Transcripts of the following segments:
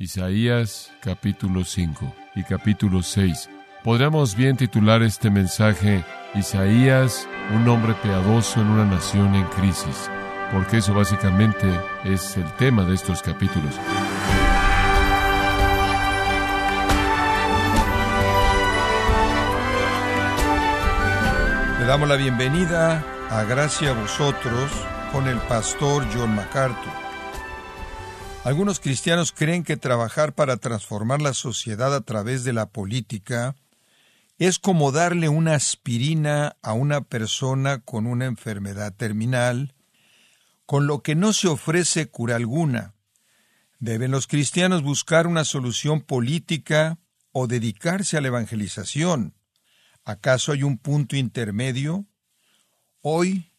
Isaías capítulo 5 y capítulo 6. Podríamos bien titular este mensaje Isaías, un hombre piadoso en una nación en crisis, porque eso básicamente es el tema de estos capítulos. Le damos la bienvenida a Gracia a vosotros con el pastor John MacArthur. Algunos cristianos creen que trabajar para transformar la sociedad a través de la política es como darle una aspirina a una persona con una enfermedad terminal, con lo que no se ofrece cura alguna. ¿Deben los cristianos buscar una solución política o dedicarse a la evangelización? ¿Acaso hay un punto intermedio? Hoy,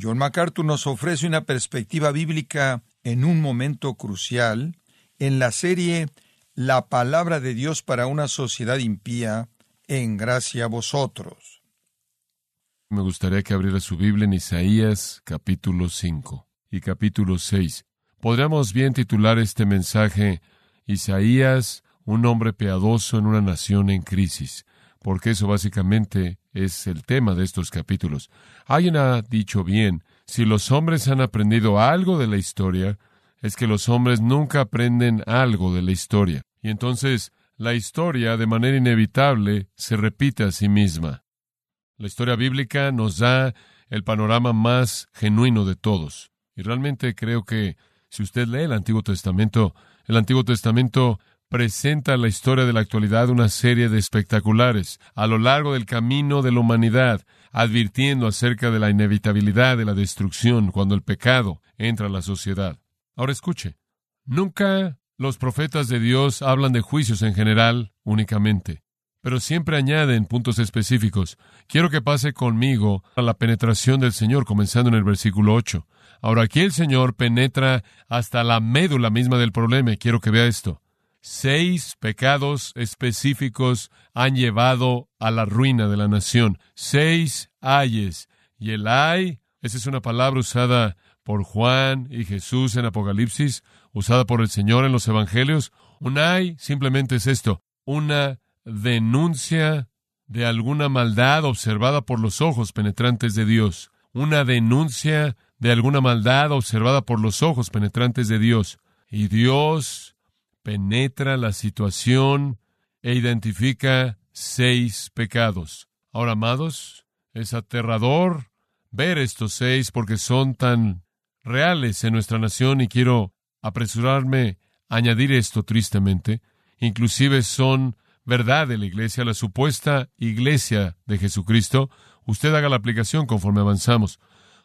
John MacArthur nos ofrece una perspectiva bíblica en un momento crucial en la serie La palabra de Dios para una sociedad impía, en gracia a vosotros. Me gustaría que abriera su Biblia en Isaías capítulo 5 y capítulo 6. Podríamos bien titular este mensaje Isaías, un hombre piadoso en una nación en crisis porque eso básicamente es el tema de estos capítulos. Alguien ha dicho bien, si los hombres han aprendido algo de la historia, es que los hombres nunca aprenden algo de la historia. Y entonces la historia, de manera inevitable, se repite a sí misma. La historia bíblica nos da el panorama más genuino de todos. Y realmente creo que si usted lee el Antiguo Testamento, el Antiguo Testamento presenta la historia de la actualidad una serie de espectaculares a lo largo del camino de la humanidad, advirtiendo acerca de la inevitabilidad de la destrucción cuando el pecado entra a la sociedad. Ahora escuche, nunca los profetas de Dios hablan de juicios en general únicamente, pero siempre añaden puntos específicos. Quiero que pase conmigo a la penetración del Señor, comenzando en el versículo 8. Ahora aquí el Señor penetra hasta la médula misma del problema, y quiero que vea esto. Seis pecados específicos han llevado a la ruina de la nación. Seis ayes. Y el ay, esa es una palabra usada por Juan y Jesús en Apocalipsis, usada por el Señor en los Evangelios. Un ay simplemente es esto, una denuncia de alguna maldad observada por los ojos penetrantes de Dios. Una denuncia de alguna maldad observada por los ojos penetrantes de Dios. Y Dios penetra la situación e identifica seis pecados. Ahora, amados, es aterrador ver estos seis porque son tan reales en nuestra nación y quiero apresurarme a añadir esto tristemente. Inclusive son verdad de la iglesia, la supuesta iglesia de Jesucristo. Usted haga la aplicación conforme avanzamos.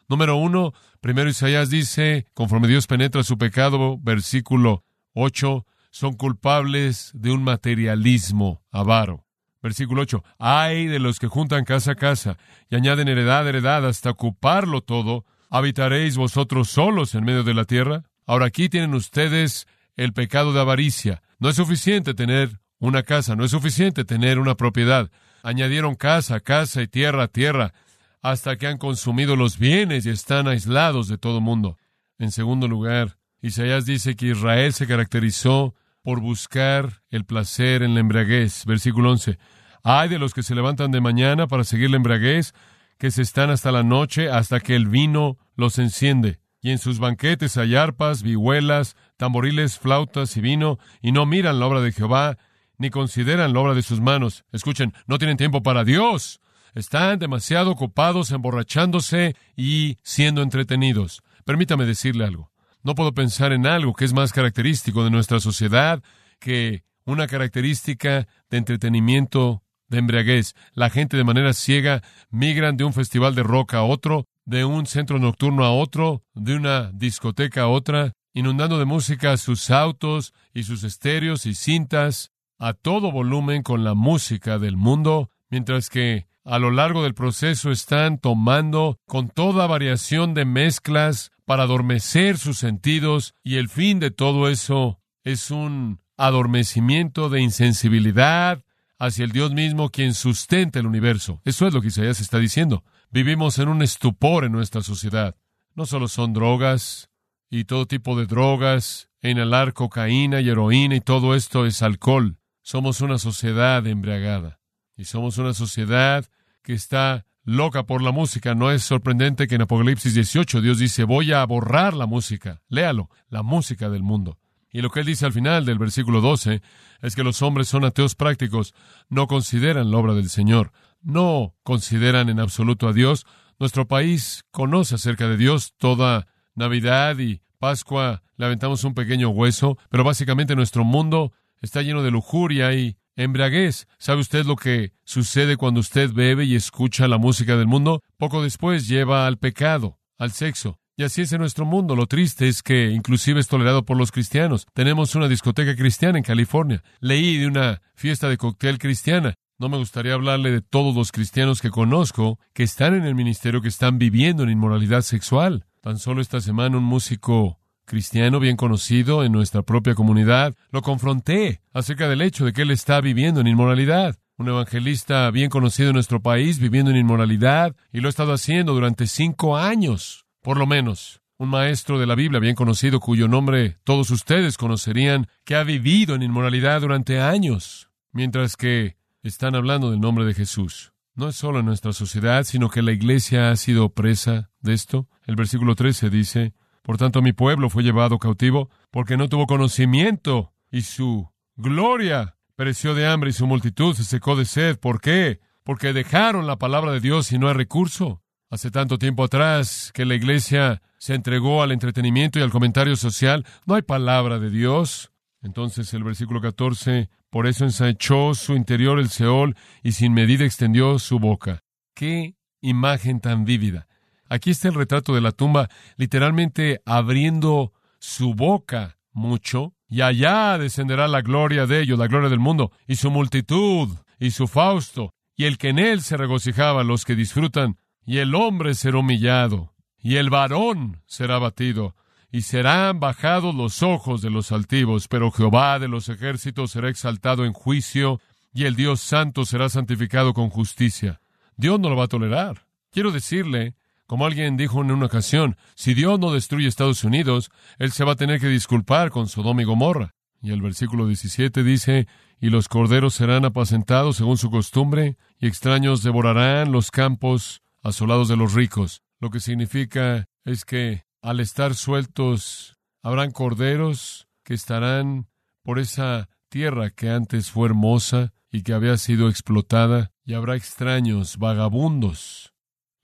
Número uno, primero Isaías dice, conforme Dios penetra su pecado, versículo 8, son culpables de un materialismo avaro. Versículo 8. Ay de los que juntan casa a casa y añaden heredad heredad hasta ocuparlo todo. ¿Habitaréis vosotros solos en medio de la tierra? Ahora aquí tienen ustedes el pecado de avaricia. No es suficiente tener una casa, no es suficiente tener una propiedad. Añadieron casa, casa y tierra, tierra, hasta que han consumido los bienes y están aislados de todo mundo. En segundo lugar, Isaías dice que Israel se caracterizó por buscar el placer en la embriaguez. Versículo 11. Hay de los que se levantan de mañana para seguir la embriaguez, que se están hasta la noche, hasta que el vino los enciende. Y en sus banquetes hay arpas, vihuelas, tamboriles, flautas y vino, y no miran la obra de Jehová, ni consideran la obra de sus manos. Escuchen, no tienen tiempo para Dios. Están demasiado ocupados emborrachándose y siendo entretenidos. Permítame decirle algo. No puedo pensar en algo que es más característico de nuestra sociedad que una característica de entretenimiento de embriaguez. La gente de manera ciega migran de un festival de rock a otro, de un centro nocturno a otro, de una discoteca a otra, inundando de música sus autos y sus estéreos y cintas a todo volumen con la música del mundo, mientras que a lo largo del proceso están tomando con toda variación de mezclas para adormecer sus sentidos y el fin de todo eso es un adormecimiento de insensibilidad hacia el Dios mismo quien sustenta el universo. Eso es lo que Isaías está diciendo. Vivimos en un estupor en nuestra sociedad. No solo son drogas y todo tipo de drogas, e inhalar cocaína y heroína y todo esto es alcohol. Somos una sociedad embriagada y somos una sociedad que está loca por la música. No es sorprendente que en Apocalipsis 18 Dios dice, voy a borrar la música. Léalo, la música del mundo. Y lo que él dice al final del versículo 12 es que los hombres son ateos prácticos, no consideran la obra del Señor, no consideran en absoluto a Dios. Nuestro país conoce acerca de Dios toda Navidad y Pascua le aventamos un pequeño hueso, pero básicamente nuestro mundo está lleno de lujuria y embriaguez. ¿Sabe usted lo que sucede cuando usted bebe y escucha la música del mundo? Poco después lleva al pecado, al sexo. Y así es en nuestro mundo. Lo triste es que inclusive es tolerado por los cristianos. Tenemos una discoteca cristiana en California. Leí de una fiesta de cóctel cristiana. No me gustaría hablarle de todos los cristianos que conozco que están en el ministerio que están viviendo en inmoralidad sexual. Tan solo esta semana un músico cristiano bien conocido en nuestra propia comunidad, lo confronté acerca del hecho de que él está viviendo en inmoralidad. Un evangelista bien conocido en nuestro país viviendo en inmoralidad y lo ha estado haciendo durante cinco años, por lo menos. Un maestro de la Biblia bien conocido cuyo nombre todos ustedes conocerían, que ha vivido en inmoralidad durante años, mientras que están hablando del nombre de Jesús. No es solo en nuestra sociedad, sino que la iglesia ha sido presa de esto. El versículo 13 dice, por tanto, mi pueblo fue llevado cautivo porque no tuvo conocimiento y su gloria pereció de hambre y su multitud se secó de sed. ¿Por qué? Porque dejaron la palabra de Dios y no hay recurso. Hace tanto tiempo atrás que la iglesia se entregó al entretenimiento y al comentario social, no hay palabra de Dios. Entonces el versículo 14, por eso ensachó su interior el Seol y sin medida extendió su boca. ¡Qué imagen tan vívida! Aquí está el retrato de la tumba, literalmente abriendo su boca mucho, y allá descenderá la gloria de ellos, la gloria del mundo, y su multitud, y su Fausto, y el que en él se regocijaba, los que disfrutan, y el hombre será humillado, y el varón será batido, y serán bajados los ojos de los altivos, pero Jehová de los ejércitos será exaltado en juicio, y el Dios santo será santificado con justicia. Dios no lo va a tolerar. Quiero decirle como alguien dijo en una ocasión, si Dios no destruye Estados Unidos, Él se va a tener que disculpar con Sodoma y Gomorra. Y el versículo 17 dice, y los corderos serán apacentados según su costumbre, y extraños devorarán los campos asolados de los ricos. Lo que significa es que al estar sueltos, habrán corderos que estarán por esa tierra que antes fue hermosa y que había sido explotada, y habrá extraños, vagabundos,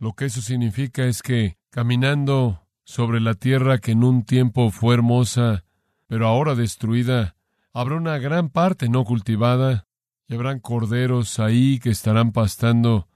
lo que eso significa es que caminando sobre la tierra que en un tiempo fue hermosa, pero ahora destruida, habrá una gran parte no cultivada, y habrán corderos ahí que estarán pastando,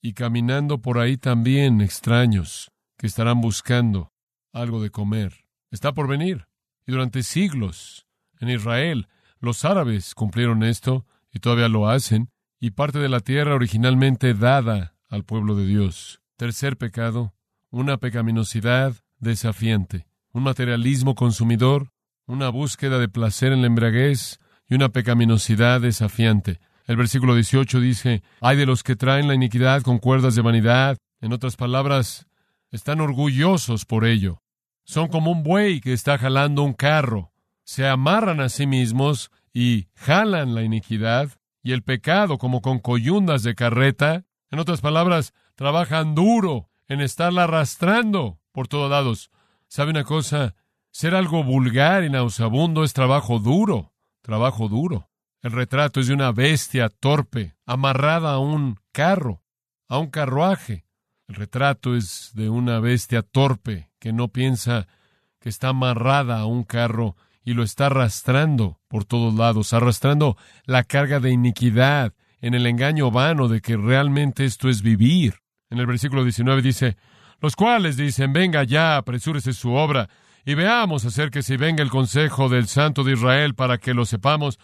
y caminando por ahí también extraños, que estarán buscando algo de comer. Está por venir. Y durante siglos, en Israel, los árabes cumplieron esto, y todavía lo hacen, y parte de la tierra originalmente dada al pueblo de Dios. Tercer pecado, una pecaminosidad desafiante, un materialismo consumidor, una búsqueda de placer en la embriaguez y una pecaminosidad desafiante. El versículo 18 dice, hay de los que traen la iniquidad con cuerdas de vanidad. En otras palabras, están orgullosos por ello. Son como un buey que está jalando un carro. Se amarran a sí mismos y jalan la iniquidad y el pecado como con coyundas de carreta. En otras palabras, trabajan duro en estarla arrastrando por todos lados. ¿Sabe una cosa? Ser algo vulgar y nauseabundo es trabajo duro, trabajo duro. El retrato es de una bestia torpe, amarrada a un carro, a un carruaje. El retrato es de una bestia torpe que no piensa que está amarrada a un carro y lo está arrastrando por todos lados, arrastrando la carga de iniquidad en el engaño vano de que realmente esto es vivir. En el versículo 19 dice, los cuales dicen, venga ya, apresúrese su obra, y veamos acerca si venga el consejo del Santo de Israel para que lo sepamos.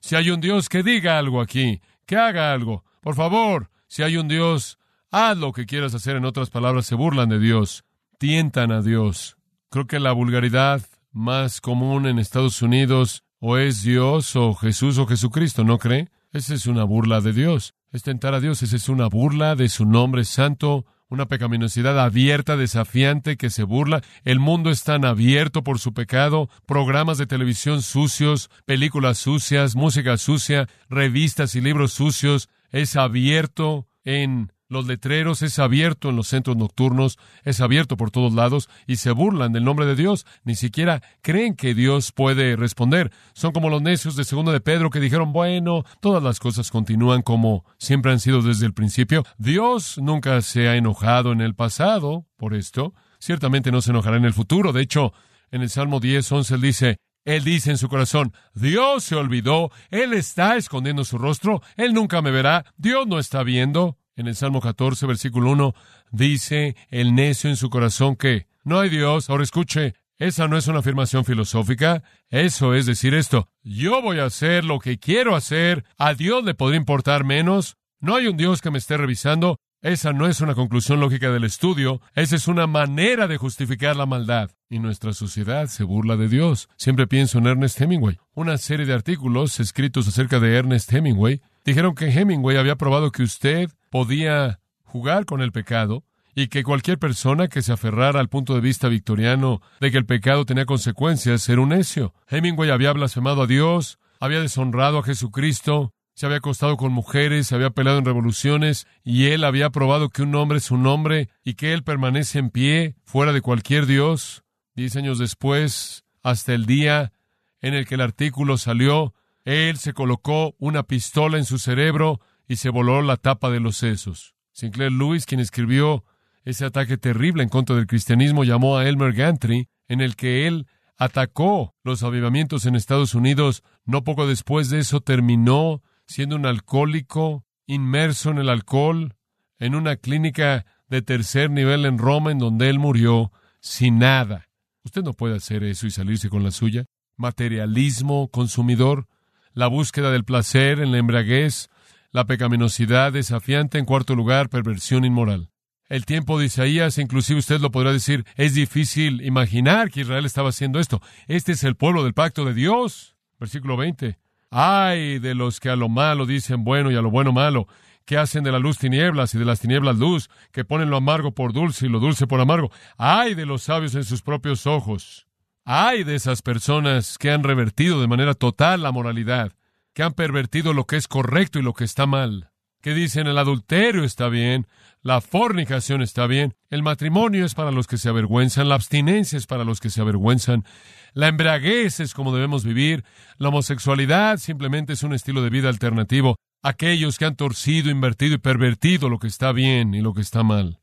Si hay un Dios que diga algo aquí, que haga algo. Por favor, si hay un Dios, haz lo que quieras hacer. En otras palabras, se burlan de Dios, tientan a Dios. Creo que la vulgaridad más común en Estados Unidos o es Dios o Jesús o Jesucristo, ¿no cree? Esa es una burla de Dios es tentar a Dios, esa es una burla de su nombre santo, una pecaminosidad abierta, desafiante, que se burla. El mundo es tan abierto por su pecado, programas de televisión sucios, películas sucias, música sucia, revistas y libros sucios. Es abierto en los letreros, es abierto en los centros nocturnos, es abierto por todos lados y se burlan del nombre de Dios. Ni siquiera creen que Dios puede responder. Son como los necios de segundo de Pedro que dijeron, bueno, todas las cosas continúan como siempre han sido desde el principio. Dios nunca se ha enojado en el pasado por esto. Ciertamente no se enojará en el futuro. De hecho, en el Salmo 10, 11, él dice, él dice en su corazón, Dios se olvidó, Él está escondiendo su rostro, Él nunca me verá, Dios no está viendo. En el Salmo 14, versículo 1, dice el necio en su corazón que no hay Dios. Ahora escuche, esa no es una afirmación filosófica. Eso es decir esto, yo voy a hacer lo que quiero hacer, a Dios le podría importar menos. No hay un Dios que me esté revisando. Esa no es una conclusión lógica del estudio, esa es una manera de justificar la maldad. Y nuestra sociedad se burla de Dios. Siempre pienso en Ernest Hemingway. Una serie de artículos escritos acerca de Ernest Hemingway dijeron que Hemingway había probado que usted podía jugar con el pecado y que cualquier persona que se aferrara al punto de vista victoriano de que el pecado tenía consecuencias era un necio. Hemingway había blasfemado a Dios, había deshonrado a Jesucristo, se había acostado con mujeres, se había peleado en revoluciones, y él había probado que un hombre es un hombre y que él permanece en pie fuera de cualquier Dios. Diez años después, hasta el día en el que el artículo salió, él se colocó una pistola en su cerebro y se voló la tapa de los sesos. Sinclair Lewis, quien escribió ese ataque terrible en contra del cristianismo, llamó a Elmer Gantry, en el que él atacó los avivamientos en Estados Unidos. No poco después de eso terminó siendo un alcohólico, inmerso en el alcohol, en una clínica de tercer nivel en Roma, en donde él murió sin nada. Usted no puede hacer eso y salirse con la suya. Materialismo consumidor, la búsqueda del placer en la embriaguez, la pecaminosidad desafiante, en cuarto lugar, perversión inmoral. El tiempo de Isaías, inclusive usted lo podrá decir, es difícil imaginar que Israel estaba haciendo esto. Este es el pueblo del pacto de Dios. Versículo 20. Ay de los que a lo malo dicen bueno y a lo bueno malo, que hacen de la luz tinieblas y de las tinieblas luz, que ponen lo amargo por dulce y lo dulce por amargo. Ay de los sabios en sus propios ojos. Ay de esas personas que han revertido de manera total la moralidad que han pervertido lo que es correcto y lo que está mal, que dicen el adulterio está bien, la fornicación está bien, el matrimonio es para los que se avergüenzan, la abstinencia es para los que se avergüenzan, la embriaguez es como debemos vivir, la homosexualidad simplemente es un estilo de vida alternativo, aquellos que han torcido, invertido y pervertido lo que está bien y lo que está mal.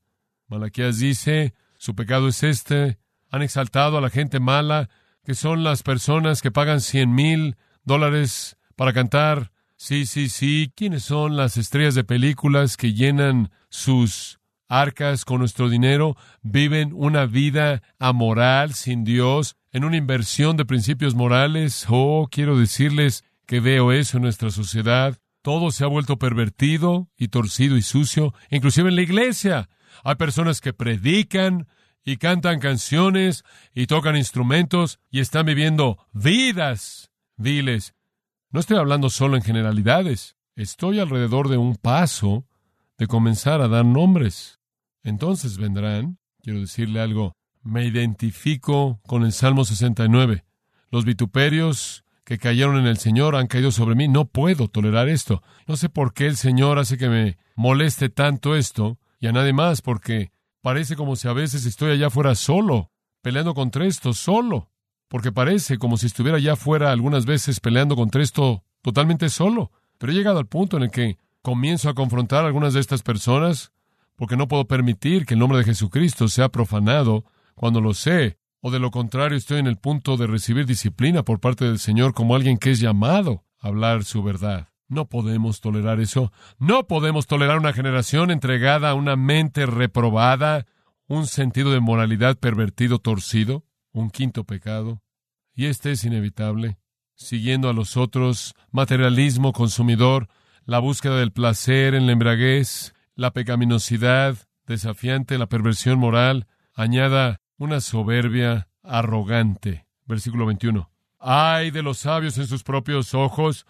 Malaquías dice, su pecado es este, han exaltado a la gente mala, que son las personas que pagan cien mil dólares para cantar. Sí, sí, sí. ¿Quiénes son las estrellas de películas que llenan sus arcas con nuestro dinero? Viven una vida amoral, sin Dios, en una inversión de principios morales. Oh, quiero decirles que veo eso en nuestra sociedad. Todo se ha vuelto pervertido y torcido y sucio, inclusive en la iglesia. Hay personas que predican y cantan canciones y tocan instrumentos y están viviendo vidas viles no estoy hablando solo en generalidades. Estoy alrededor de un paso de comenzar a dar nombres. Entonces vendrán, quiero decirle algo, me identifico con el Salmo 69. Los vituperios que cayeron en el Señor han caído sobre mí. No puedo tolerar esto. No sé por qué el Señor hace que me moleste tanto esto y a nadie más, porque parece como si a veces estoy allá afuera solo, peleando contra esto solo porque parece como si estuviera ya fuera algunas veces peleando contra esto totalmente solo. Pero he llegado al punto en el que comienzo a confrontar a algunas de estas personas porque no puedo permitir que el nombre de Jesucristo sea profanado cuando lo sé, o de lo contrario estoy en el punto de recibir disciplina por parte del Señor como alguien que es llamado a hablar su verdad. No podemos tolerar eso. No podemos tolerar una generación entregada a una mente reprobada, un sentido de moralidad pervertido, torcido un quinto pecado, y este es inevitable, siguiendo a los otros, materialismo consumidor, la búsqueda del placer en la embraguez, la pecaminosidad desafiante, la perversión moral, añada una soberbia arrogante. Versículo 21. Ay de los sabios en sus propios ojos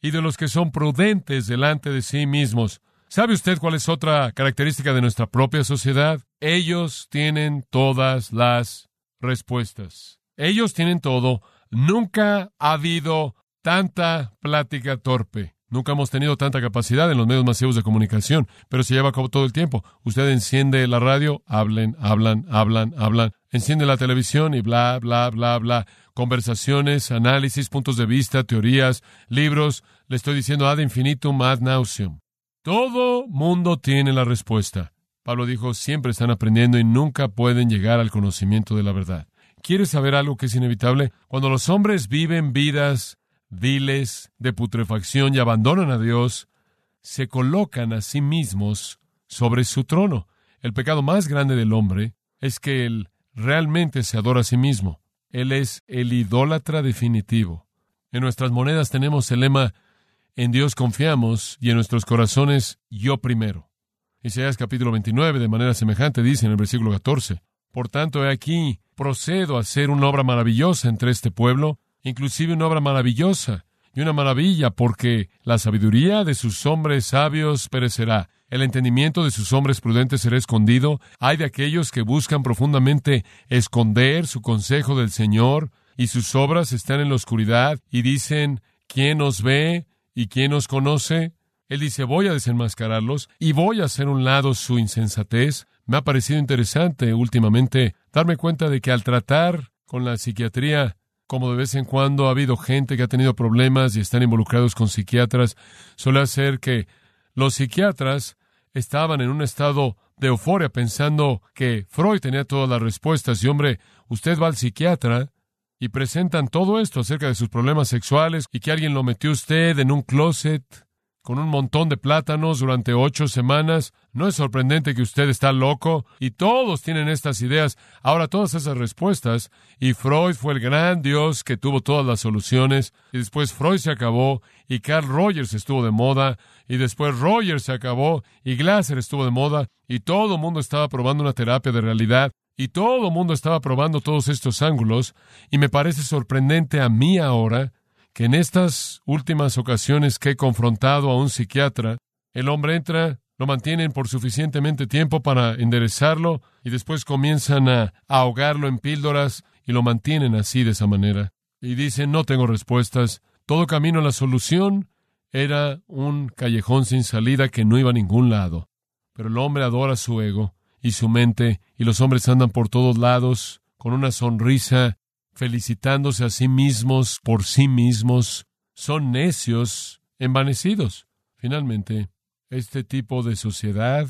y de los que son prudentes delante de sí mismos. ¿Sabe usted cuál es otra característica de nuestra propia sociedad? Ellos tienen todas las respuestas. Ellos tienen todo. Nunca ha habido tanta plática torpe. Nunca hemos tenido tanta capacidad en los medios masivos de comunicación, pero se lleva a cabo todo el tiempo. Usted enciende la radio, hablen, hablan, hablan, hablan. Enciende la televisión y bla, bla, bla, bla. Conversaciones, análisis, puntos de vista, teorías, libros. Le estoy diciendo ad infinitum, ad nauseum. Todo mundo tiene la respuesta. Pablo dijo, siempre están aprendiendo y nunca pueden llegar al conocimiento de la verdad. ¿Quieres saber algo que es inevitable? Cuando los hombres viven vidas viles, de putrefacción y abandonan a Dios, se colocan a sí mismos sobre su trono. El pecado más grande del hombre es que él realmente se adora a sí mismo. Él es el idólatra definitivo. En nuestras monedas tenemos el lema en Dios confiamos y en nuestros corazones yo primero. Isaías capítulo 29 de manera semejante dice en el versículo 14, Por tanto, he aquí, procedo a hacer una obra maravillosa entre este pueblo, inclusive una obra maravillosa y una maravilla, porque la sabiduría de sus hombres sabios perecerá, el entendimiento de sus hombres prudentes será escondido, hay de aquellos que buscan profundamente esconder su consejo del Señor, y sus obras están en la oscuridad, y dicen, ¿quién nos ve y quién nos conoce? Él dice, voy a desenmascararlos y voy a hacer un lado su insensatez. Me ha parecido interesante últimamente darme cuenta de que al tratar con la psiquiatría como de vez en cuando ha habido gente que ha tenido problemas y están involucrados con psiquiatras, suele ser que los psiquiatras estaban en un estado de euforia pensando que Freud tenía todas las respuestas y hombre, usted va al psiquiatra y presentan todo esto acerca de sus problemas sexuales y que alguien lo metió usted en un closet con un montón de plátanos durante ocho semanas. No es sorprendente que usted está loco y todos tienen estas ideas. Ahora todas esas respuestas y Freud fue el gran Dios que tuvo todas las soluciones y después Freud se acabó y Carl Rogers estuvo de moda y después Rogers se acabó y Glasser estuvo de moda y todo el mundo estaba probando una terapia de realidad y todo el mundo estaba probando todos estos ángulos y me parece sorprendente a mí ahora que en estas últimas ocasiones que he confrontado a un psiquiatra, el hombre entra, lo mantienen por suficientemente tiempo para enderezarlo y después comienzan a ahogarlo en píldoras y lo mantienen así de esa manera. Y dicen, no tengo respuestas, todo camino a la solución era un callejón sin salida que no iba a ningún lado. Pero el hombre adora su ego y su mente, y los hombres andan por todos lados con una sonrisa felicitándose a sí mismos por sí mismos, son necios, envanecidos. Finalmente, este tipo de sociedad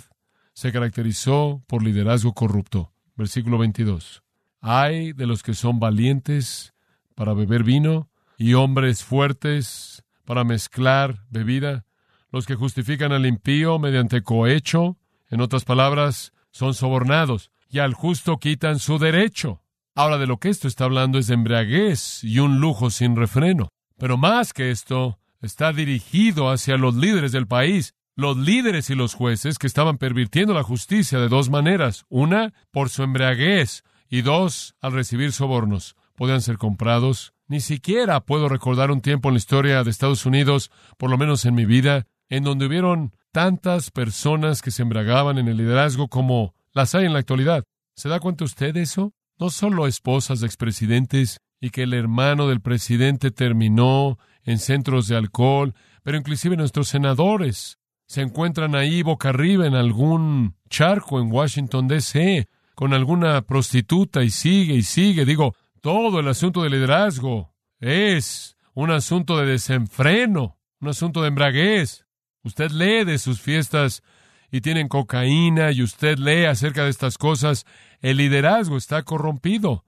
se caracterizó por liderazgo corrupto. Versículo 22. Hay de los que son valientes para beber vino y hombres fuertes para mezclar bebida, los que justifican al impío mediante cohecho, en otras palabras, son sobornados, y al justo quitan su derecho. Ahora de lo que esto está hablando es de embriaguez y un lujo sin refreno. Pero más que esto, está dirigido hacia los líderes del país, los líderes y los jueces que estaban pervirtiendo la justicia de dos maneras. Una, por su embriaguez, y dos, al recibir sobornos. Podían ser comprados. Ni siquiera puedo recordar un tiempo en la historia de Estados Unidos, por lo menos en mi vida, en donde hubieron tantas personas que se embriagaban en el liderazgo como las hay en la actualidad. ¿Se da cuenta usted de eso? No solo esposas de expresidentes y que el hermano del presidente terminó en centros de alcohol, pero inclusive nuestros senadores se encuentran ahí boca arriba en algún charco en Washington, D.C., con alguna prostituta y sigue y sigue. Digo, todo el asunto del liderazgo es un asunto de desenfreno, un asunto de embraguez. Usted lee de sus fiestas y tienen cocaína y usted lee acerca de estas cosas, el liderazgo está corrompido.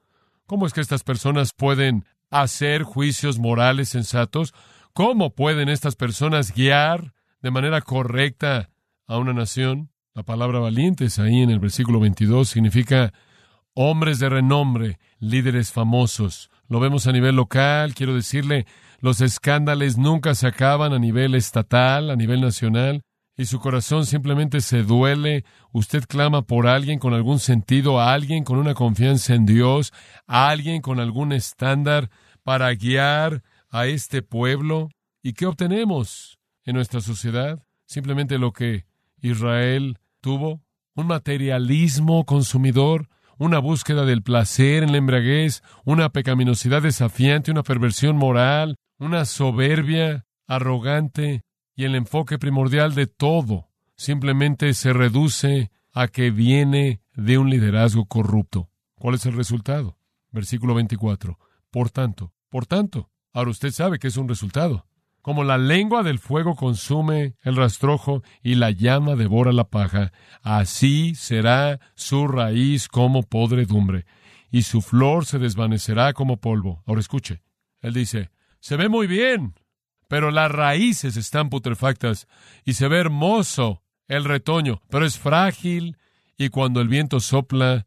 ¿Cómo es que estas personas pueden hacer juicios morales sensatos? ¿Cómo pueden estas personas guiar de manera correcta a una nación? La palabra valientes ahí en el versículo 22 significa hombres de renombre, líderes famosos. Lo vemos a nivel local, quiero decirle, los escándalos nunca se acaban a nivel estatal, a nivel nacional y su corazón simplemente se duele, usted clama por alguien con algún sentido, a alguien con una confianza en Dios, a alguien con algún estándar para guiar a este pueblo. ¿Y qué obtenemos en nuestra sociedad? Simplemente lo que Israel tuvo? ¿Un materialismo consumidor? ¿Una búsqueda del placer en la embriaguez? ¿Una pecaminosidad desafiante? ¿Una perversión moral? ¿Una soberbia arrogante? Y el enfoque primordial de todo simplemente se reduce a que viene de un liderazgo corrupto. ¿Cuál es el resultado? Versículo 24. Por tanto, por tanto, ahora usted sabe que es un resultado. Como la lengua del fuego consume el rastrojo y la llama devora la paja, así será su raíz como podredumbre, y su flor se desvanecerá como polvo. Ahora escuche, él dice, se ve muy bien, pero las raíces están putrefactas, y se ve hermoso el retoño, pero es frágil, y cuando el viento sopla,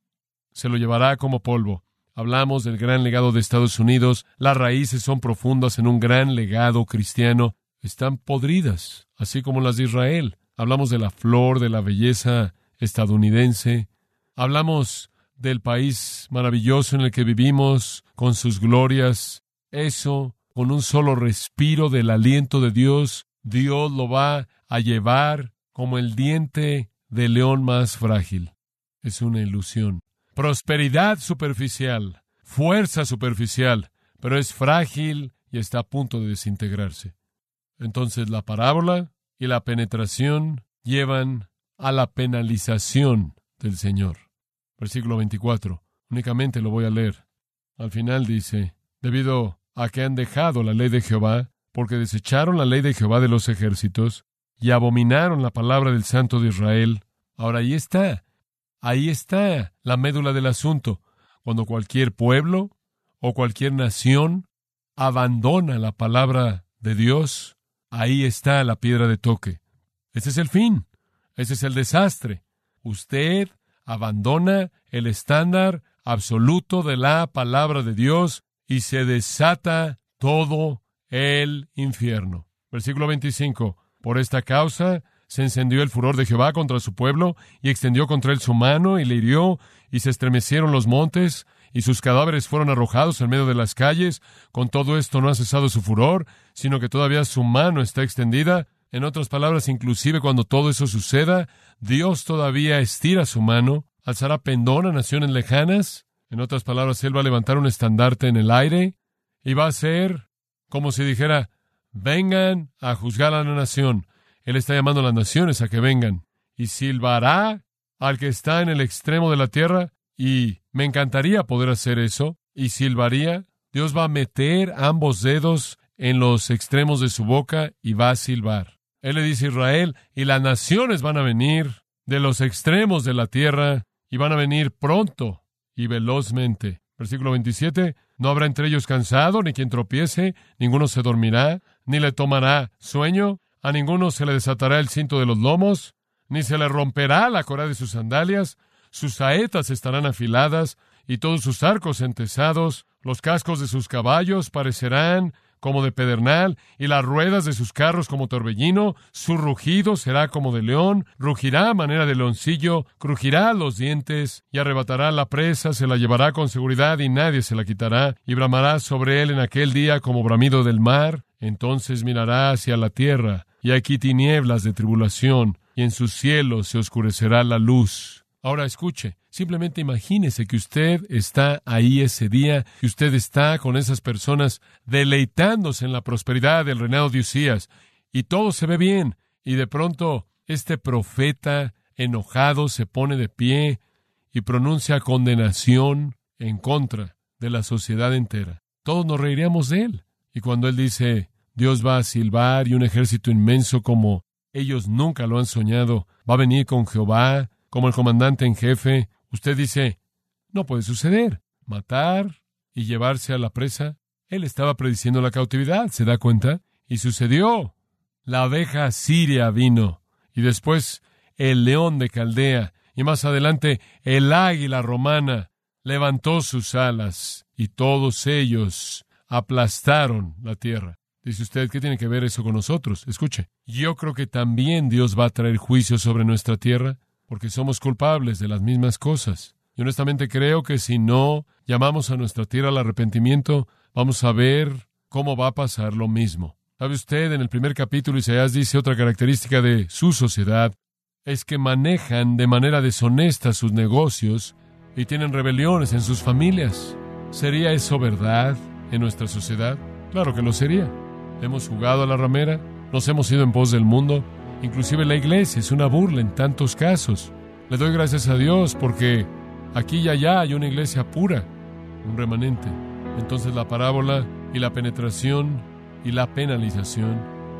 se lo llevará como polvo. Hablamos del gran legado de Estados Unidos. Las raíces son profundas en un gran legado cristiano. Están podridas, así como las de Israel. Hablamos de la flor, de la belleza estadounidense. Hablamos del país maravilloso en el que vivimos, con sus glorias. Eso, con un solo respiro del aliento de Dios, Dios lo va a llevar como el diente del león más frágil. Es una ilusión prosperidad superficial, fuerza superficial, pero es frágil y está a punto de desintegrarse. Entonces la parábola y la penetración llevan a la penalización del Señor. Versículo 24. Únicamente lo voy a leer. Al final dice, debido a que han dejado la ley de Jehová, porque desecharon la ley de Jehová de los ejércitos, y abominaron la palabra del Santo de Israel. Ahora ahí está. Ahí está la médula del asunto. Cuando cualquier pueblo o cualquier nación abandona la palabra de Dios, ahí está la piedra de toque. Ese es el fin. Ese es el desastre. Usted abandona el estándar absoluto de la palabra de Dios y se desata todo el infierno. Versículo 25. Por esta causa se encendió el furor de Jehová contra su pueblo, y extendió contra él su mano, y le hirió, y se estremecieron los montes, y sus cadáveres fueron arrojados en medio de las calles. Con todo esto no ha cesado su furor, sino que todavía su mano está extendida. En otras palabras, inclusive cuando todo eso suceda, Dios todavía estira su mano, alzará pendón a naciones lejanas. En otras palabras, Él va a levantar un estandarte en el aire, y va a ser como si dijera, vengan a juzgar a la nación. Él está llamando a las naciones a que vengan y silbará al que está en el extremo de la tierra y me encantaría poder hacer eso y silbaría. Dios va a meter ambos dedos en los extremos de su boca y va a silbar. Él le dice a Israel, y las naciones van a venir de los extremos de la tierra y van a venir pronto y velozmente. Versículo 27, no habrá entre ellos cansado, ni quien tropiece, ninguno se dormirá, ni le tomará sueño, a ninguno se le desatará el cinto de los lomos, ni se le romperá la cora de sus sandalias, sus saetas estarán afiladas, y todos sus arcos entesados, los cascos de sus caballos parecerán como de pedernal, y las ruedas de sus carros como torbellino, su rugido será como de león, rugirá a manera de leoncillo, crujirá los dientes, y arrebatará la presa, se la llevará con seguridad, y nadie se la quitará, y bramará sobre él en aquel día como bramido del mar, entonces mirará hacia la tierra, y aquí tinieblas de tribulación, y en sus cielos se oscurecerá la luz. Ahora escuche, simplemente imagínese que usted está ahí ese día, y usted está con esas personas deleitándose en la prosperidad del reinado de Usías, y todo se ve bien, y de pronto este profeta enojado se pone de pie y pronuncia condenación en contra de la sociedad entera. Todos nos reiríamos de él. Y cuando él dice, Dios va a silbar y un ejército inmenso como ellos nunca lo han soñado, va a venir con Jehová como el comandante en jefe, usted dice, no puede suceder. Matar y llevarse a la presa. Él estaba prediciendo la cautividad, ¿se da cuenta? Y sucedió. La abeja siria vino, y después el león de Caldea, y más adelante el águila romana levantó sus alas, y todos ellos aplastaron la tierra. Dice usted, ¿qué tiene que ver eso con nosotros? Escuche, yo creo que también Dios va a traer juicio sobre nuestra tierra, porque somos culpables de las mismas cosas. Y honestamente creo que si no llamamos a nuestra tierra al arrepentimiento, vamos a ver cómo va a pasar lo mismo. ¿Sabe usted? En el primer capítulo Isaías dice otra característica de su sociedad es que manejan de manera deshonesta sus negocios y tienen rebeliones en sus familias. ¿Sería eso verdad en nuestra sociedad? Claro que lo sería. Hemos jugado a la ramera, nos hemos ido en pos del mundo, inclusive la iglesia es una burla en tantos casos. Le doy gracias a Dios porque aquí y allá hay una iglesia pura, un remanente. Entonces la parábola y la penetración y la penalización,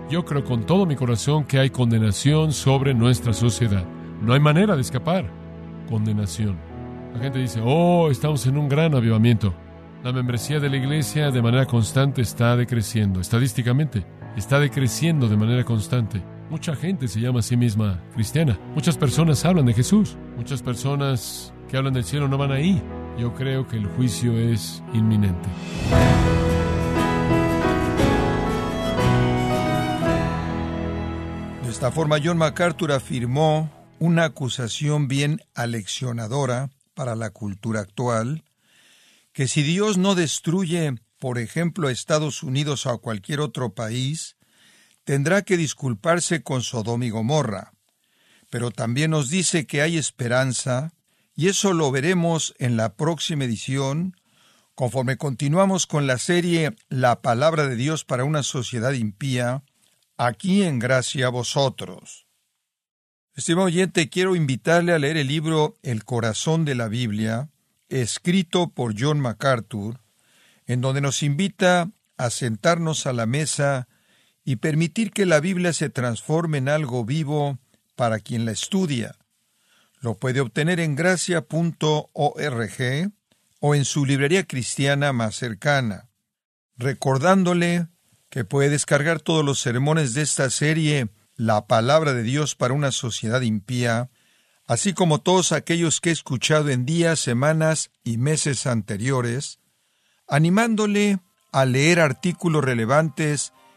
yo creo con todo mi corazón que hay condenación sobre nuestra sociedad. No hay manera de escapar. Condenación. La gente dice, oh, estamos en un gran avivamiento. La membresía de la iglesia de manera constante está decreciendo, estadísticamente, está decreciendo de manera constante. Mucha gente se llama a sí misma cristiana. Muchas personas hablan de Jesús. Muchas personas que hablan del cielo no van ahí. Yo creo que el juicio es inminente. De esta forma, John MacArthur afirmó una acusación bien aleccionadora para la cultura actual, que si Dios no destruye, por ejemplo, a Estados Unidos o a cualquier otro país, tendrá que disculparse con Sodoma y Gomorra. Pero también nos dice que hay esperanza, y eso lo veremos en la próxima edición, conforme continuamos con la serie La palabra de Dios para una sociedad impía, aquí en gracia a vosotros. Estimado oyente, quiero invitarle a leer el libro El corazón de la Biblia, escrito por John MacArthur, en donde nos invita a sentarnos a la mesa y permitir que la Biblia se transforme en algo vivo para quien la estudia. Lo puede obtener en gracia.org o en su librería cristiana más cercana, recordándole que puede descargar todos los sermones de esta serie la palabra de Dios para una sociedad impía, así como todos aquellos que he escuchado en días, semanas y meses anteriores, animándole a leer artículos relevantes